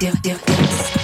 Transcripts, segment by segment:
do, do, do.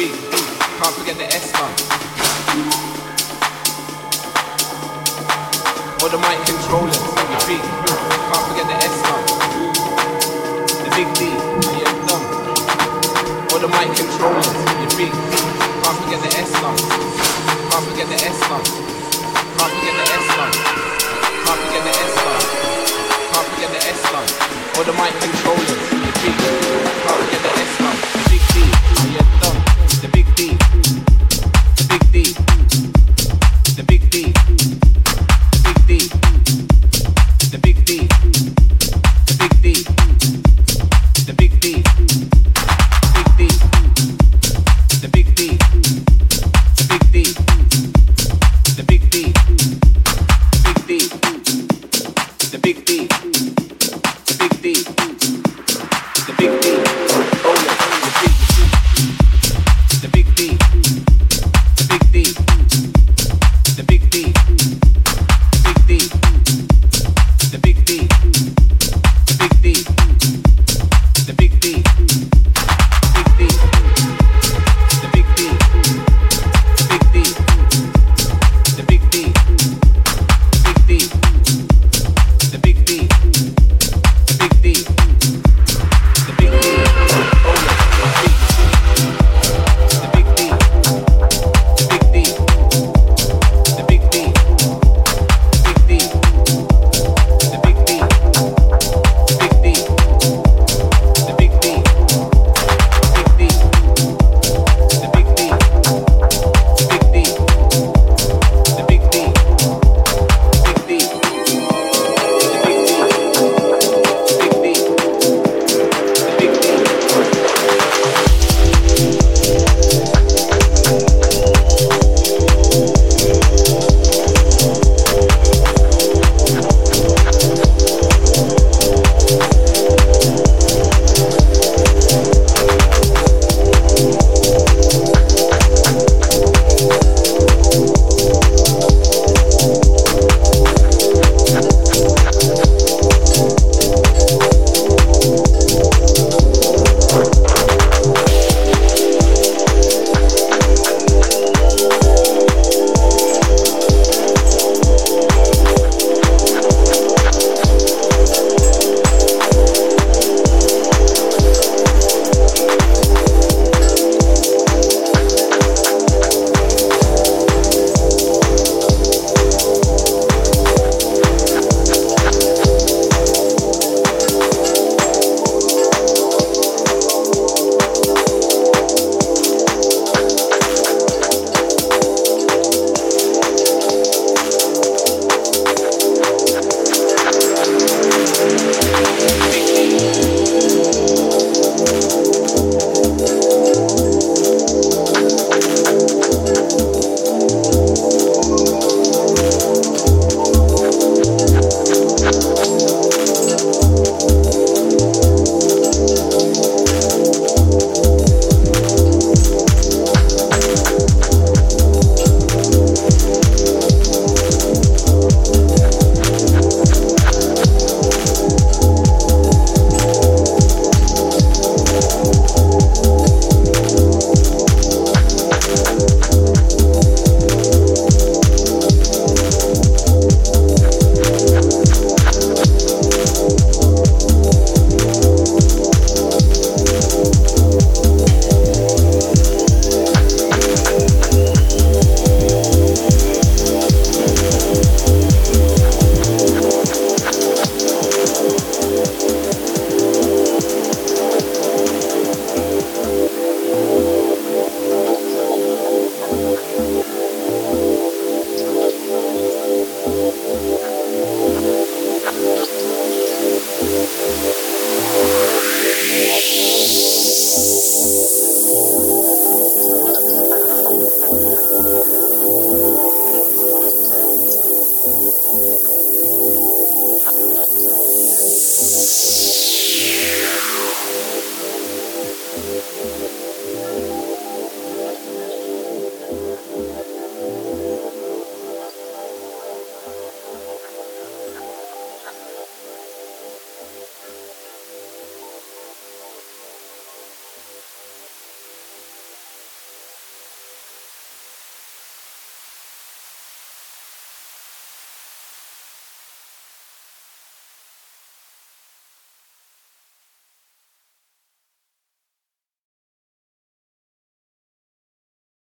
You. Can't forget the S gun. All the mic controllers, you big. Can't forget the S gun. The big D, yeah. All the mic controllers, you big. Can't forget the S gun. Can't forget the S gun. Can't forget the S gun. Can't forget the S gun. Can't forget the S gun. All the mic controllers.